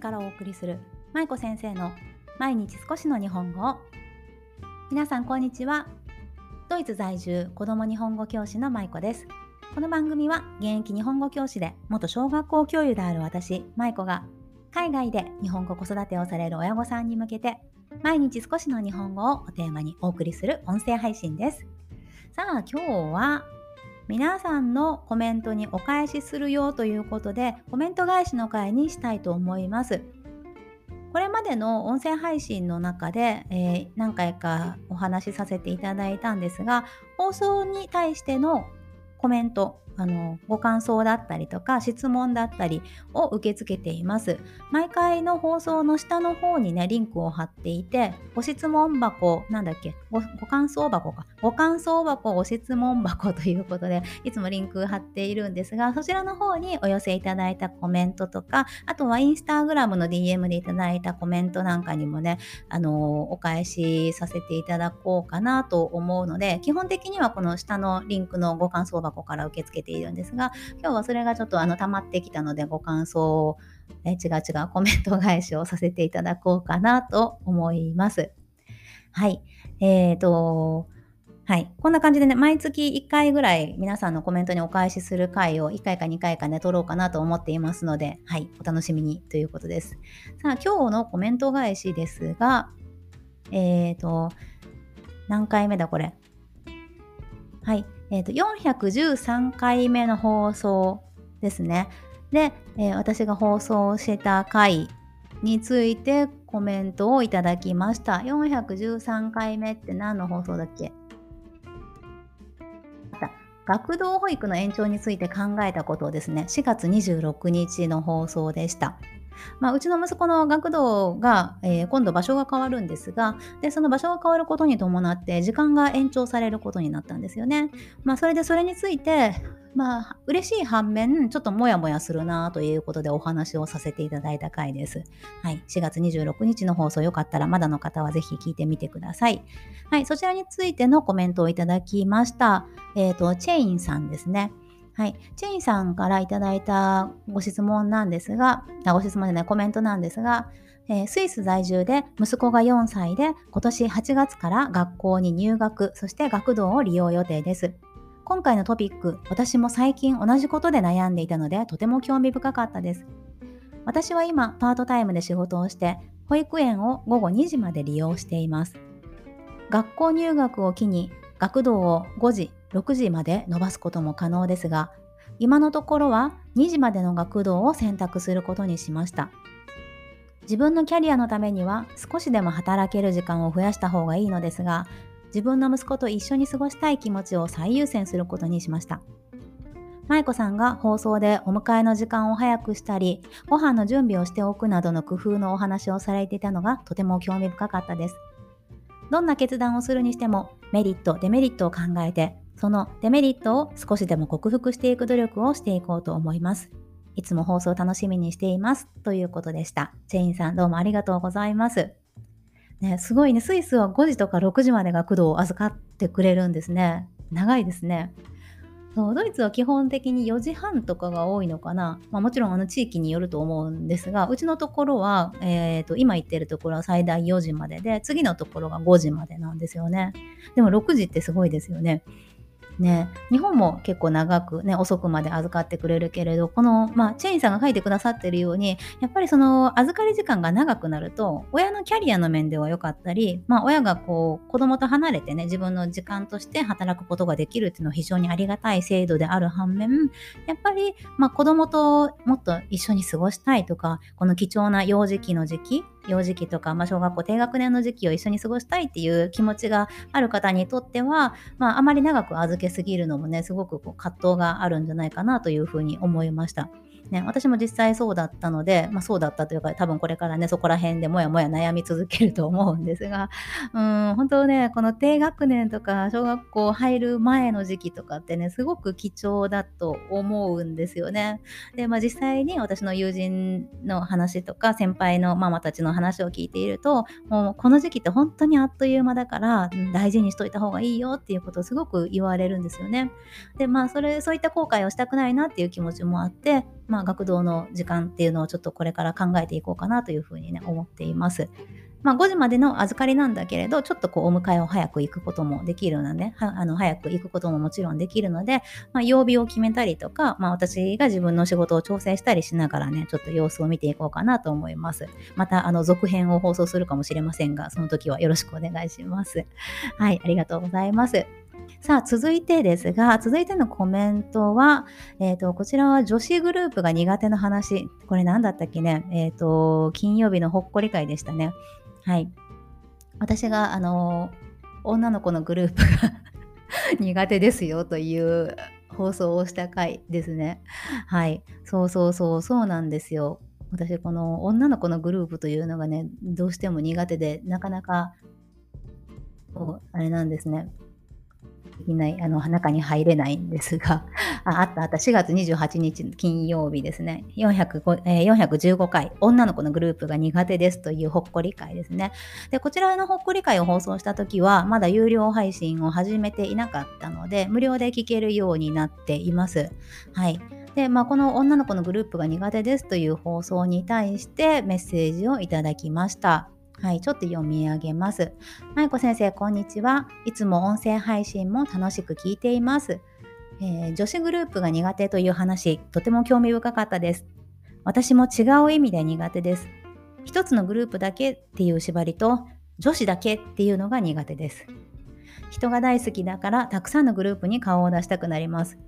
からお送りする舞子先生の毎日少しの日本語。皆さんこんにちは。ドイツ在住子供日本語教師の舞子です。この番組は現役日本語教師で元小学校教諭である私舞子が海外で日本語子育てをされる親御さんに向けて毎日少しの日本語をテーマにお送りする音声配信です。さあ今日は皆さんのコメントにお返しするよということでコメント返しの回にしたいと思います。これまでの音声配信の中で、えー、何回かお話しさせていただいたんですが放送に対してのコメントあのご感想だったりとか質問だったりを受け付けています。毎回の放送の下の方にねリンクを貼っていてご質問箱なんだっけごご感想箱かご感想箱ご質問箱ということでいつもリンク貼っているんですがそちらの方にお寄せいただいたコメントとかあとはインスタグラムの DM でいただいたコメントなんかにもねあのお返しさせていただこうかなと思うので基本的にはこの下のリンクのご感想箱から受け付けてているんですが今日はそれがちょっとあの溜まってきたのでご感想を、え違う違うコメント返しをさせていただこうかなと思います。はい。えっ、ー、と、はい。こんな感じでね、毎月1回ぐらい皆さんのコメントにお返しする回を1回か2回かね、撮ろうかなと思っていますので、はい。お楽しみにということです。さあ、今日のコメント返しですが、えっ、ー、と、何回目だこれ？はい。えーと、413回目の放送ですね。で、えー、私が放送してた回についてコメントをいただきました。413回目って何の放送だっけ？学童保育の延長について考えたことをですね、4月26日の放送でした。まあ、うちの息子の学童が、えー、今度場所が変わるんですがでその場所が変わることに伴って時間が延長されることになったんですよね。まあ、それでそれについてまあ、嬉しい反面、ちょっともやもやするなということでお話をさせていただいた回です。はい。4月26日の放送よかったら、まだの方はぜひ聞いてみてください。はい。そちらについてのコメントをいただきました。えっ、ー、と、チェインさんですね。はい、チェインさんからいただいたご質問なんですが、ご質問じゃないコメントなんですが、えー、スイス在住で息子が4歳で今年8月から学校に入学、そして学童を利用予定です。今回のトピック、私も最近同じことで悩んでいたのでとても興味深かったです。私は今パートタイムで仕事をして保育園を午後2時まで利用しています。学校入学を機に学童を5時、6時まで伸ばすことも可能ですが、今のところは2時までの学童を選択することにしました。自分のキャリアのためには少しでも働ける時間を増やした方がいいのですが、自分の息子と一緒に過ごしたい気持ちを最優先することにしました。舞子さんが放送でお迎えの時間を早くしたり、ご飯の準備をしておくなどの工夫のお話をされていたのがとても興味深かったです。どんな決断をするにしてもメリット、デメリットを考えてそのデメリットを少しでも克服していく努力をしていこうと思います。いつも放送楽しみにしています。ということでした。チェインさんどうもありがとうございます。ね、すごいね。スイスは5時とか6時までが工藤を預かってくれるんですね。長いですね。そうドイツは基本的に4時半とかが多いのかな、まあ、もちろんあの地域によると思うんですがうちのところは、えーと、今行ってるところは最大4時までで次のところが5時までなんですよね。でも6時ってすごいですよね。ね、日本も結構長く、ね、遅くまで預かってくれるけれど、この、まあ、チェインさんが書いてくださってるように、やっぱりその預かり時間が長くなると、親のキャリアの面では良かったり、まあ、親がこう、子供と離れてね、自分の時間として働くことができるっていうのは非常にありがたい制度である反面、やっぱり、まあ、子供ともっと一緒に過ごしたいとか、この貴重な幼児期の時期、幼児期とか、まあ、小学校低学年の時期を一緒に過ごしたいっていう気持ちがある方にとっては、まあ、あまり長く預けすぎるのもねすごくこう葛藤があるんじゃないかなというふうに思いました。ね、私も実際そうだったので、まあ、そうだったというか多分これからねそこら辺でもやもや悩み続けると思うんですが うん本当ねこの低学年とか小学校入る前の時期とかってねすごく貴重だと思うんですよね。で、まあ、実際に私の友人の話とか先輩のママたちの話を聞いているともうこの時期って本当にあっという間だから大事にしといた方がいいよっていうことをすごく言われるんですよね。でまあそれそういった後悔をしたくないなっていう気持ちもあってまあ、学童の時間っていうのをちょっとこれから考えていこうかなというふうにね、思っています。まあ、5時までの預かりなんだけれど、ちょっとこうお迎えを早く行くこともできるので、あの早く行くことももちろんできるので、まあ、曜日を決めたりとか、まあ、私が自分の仕事を調整したりしながらね、ちょっと様子を見ていこうかなと思います。また、あの、続編を放送するかもしれませんが、その時はよろしくお願いします。はい、ありがとうございます。さあ、続いてですが、続いてのコメントは、えっ、ー、と、こちらは女子グループが苦手な話。これ何だったっけね？えっ、ー、と、金曜日のほっこり会でしたね。はい。私が、あの、女の子のグループが 苦手ですよという放送をした回ですね。はい。そうそうそう、そうなんですよ。私、この女の子のグループというのがね、どうしても苦手で、なかなか、あれなんですね。できない、あの、中に入れないんですが、ああったあった、4月28日金曜日ですね、405えー、415回、女の子のグループが苦手ですというほっこり会ですね。で、こちらのほっこり会を放送した時は、まだ有料配信を始めていなかったので、無料で聞けるようになっています。はい。で、まあ、この女の子のグループが苦手ですという放送に対してメッセージをいただきました。はい、ちょっと読み上げます。まいこ先生、こんにちは。いつも音声配信も楽しく聞いています。えー、女子グループが苦手という話、とても興味深かったです。私も違う意味で苦手です。一つのグループだけっていう縛りと、女子だけっていうのが苦手です。人が大好きだからたくさんのグループに顔を出したくなります。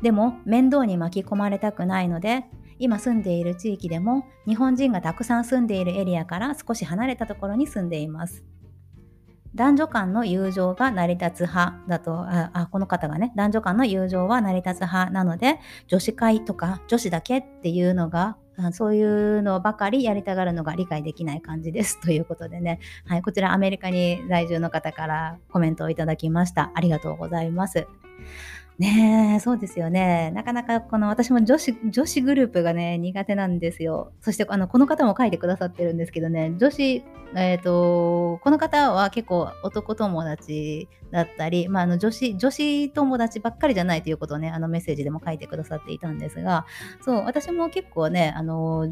でも面倒に巻き込まれたくないので今住んでいる地域でも日本人がたくさん住んでいるエリアから少し離れたところに住んでいます。男女間の友情が成り立つ派だとああこの方がね男女間の友情は成り立つ派なので女子会とか女子だけっていうのがそういうのばかりやりたがるのが理解できない感じです。ということでね、はい、こちらアメリカに在住の方からコメントをいただきました。ありがとうございます。ねえ、そうですよね。なかなかこの私も女子女子グループがね、苦手なんですよ。そしてあのこの方も書いてくださってるんですけどね、女子、えっ、ー、と、この方は結構男友達だったり、まあ、あの女子、女子友達ばっかりじゃないということをね、あのメッセージでも書いてくださっていたんですが、そう、私も結構ね、あの、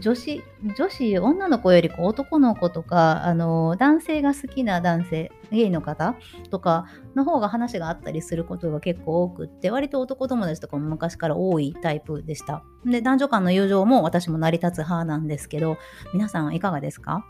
女子、女子、女の子よりこう男の子とか、あの、男性が好きな男性、ゲイの方とかの方が話があったりすることが結構多くって、割と男友達とかも昔から多いタイプでした。で、男女間の友情も私も成り立つ派なんですけど、皆さんいかがですか？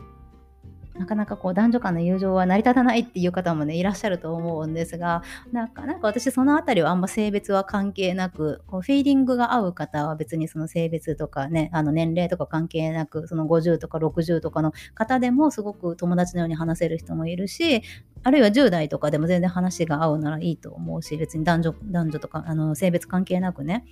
なかなかこう男女間の友情は成り立たないっていう方もねいらっしゃると思うんですがなんかなんか私そのあたりはあんま性別は関係なくこうフィーリングが合う方は別にその性別とかねあの年齢とか関係なくその50とか60とかの方でもすごく友達のように話せる人もいるしあるいは10代とかでも全然話が合うならいいと思うし別に男女男女とかあの性別関係なくね、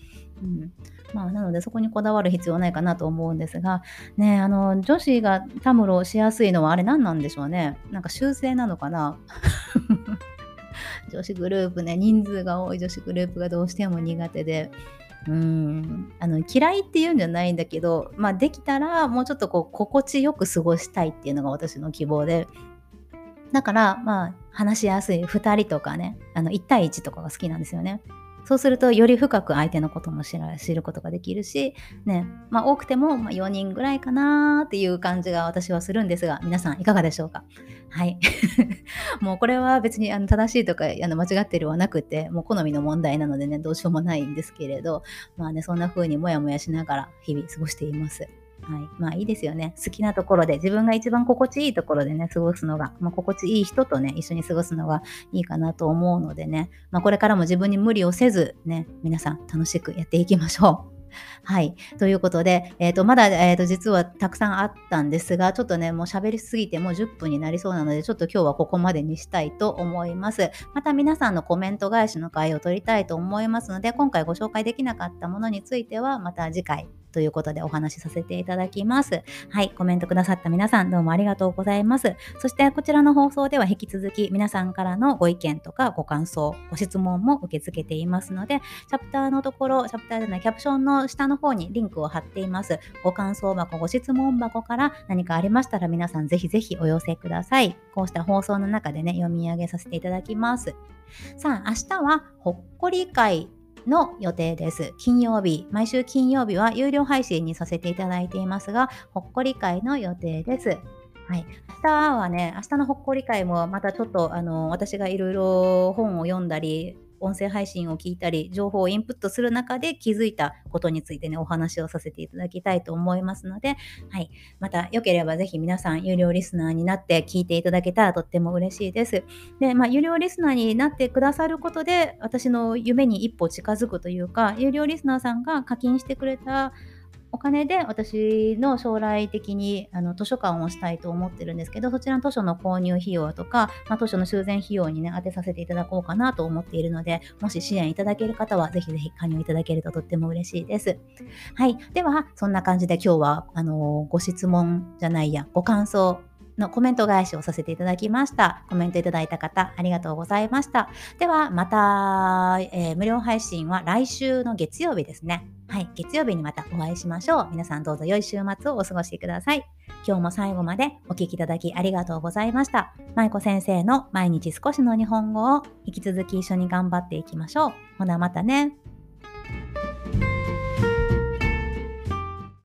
うん。まあ、なのでそこにこだわる必要ないかなと思うんですが、ね、あの女子がたむろしやすいのはあれ何なんでしょうね。なんか修正なのかな。女子グループね人数が多い女子グループがどうしても苦手で。うん。あの嫌いっていうんじゃないんだけど、まあ、できたらもうちょっとこう心地よく過ごしたいっていうのが私の希望で。だからまあ話しやすい2人とかねあの1対1とかが好きなんですよね。そうするとより深く相手のことも知ることができるし、ね、まあ、多くても4人ぐらいかなっていう感じが私はするんですが、皆さんいかがでしょうか？はい。もうこれは別にあの正しいとかあの間違ってるはなくて、もう好みの問題なのでね、どうしようもないんですけれど、まあね、そんな風にもやもやしながら日々過ごしています。はい。まあいいですよね。好きなところで、自分が一番心地いいところでね、過ごすのが、まあ、心地いい人とね、一緒に過ごすのがいいかなと思うのでね、まあこれからも自分に無理をせず、ね、皆さん楽しくやっていきましょう。はい。ということで、えっ、ー、と、まだ、えっ、ー、と、実はたくさんあったんですが、ちょっとね、もう喋りすぎてもう10分になりそうなので、ちょっと今日はここまでにしたいと思います。また皆さんのコメント返しの回を取りたいと思いますので、今回ご紹介できなかったものについては、また次回ということでお話しさせていただきます。はい、コメントくださった皆さんどうもありがとうございます。そしてこちらの放送では引き続き皆さんからのご意見とかご感想、ご質問も受け付けていますので、チャプターのところ、チャプターじゃないキャプションの下の方にリンクを貼っています。ご感想箱、ご質問箱から何かありましたら皆さんぜひぜひお寄せください。こうした放送の中でね、読み上げさせていただきます。さあ、明日はほっこり会の予定です。金曜日、毎週金曜日は有料配信にさせていただいていますが、ほっこり会の予定です。はい、明日はね、明日のほっこり会もまたちょっとあの私がいろいろ本を読んだり、音声配信を聞いたり、情報をインプットする中で気づいたことについてね、お話をさせていただきたいと思いますので、はい。また、よければぜひ皆さん、有料リスナーになって聞いていただけたらとっても嬉しいです。で、まあ、有料リスナーになってくださることで、私の夢に一歩近づくというか、有料リスナーさんが課金してくれたお金で私の将来的にあの図書館をしたいと思ってるんですけど、そちらの図書の購入費用とか、まあ、図書の修繕費用にね、当てさせていただこうかなと思っているので、もし支援いただける方は、ぜひぜひ加入いただけるととっても嬉しいです。はい。では、そんな感じで今日は、あのご質問じゃないや、ご感想のコメント返しをさせていただきました。コメントいただいた方、ありがとうございました。では、また、えー、無料配信は来週の月曜日ですね。はい、月曜日にまたお会いしましょう。皆さんどうぞ良い週末をお過ごしください。今日も最後までお聴きいただきありがとうございました。舞子先生の毎日少しの日本語を引き続き一緒に頑張っていきましょう。ほなまたね。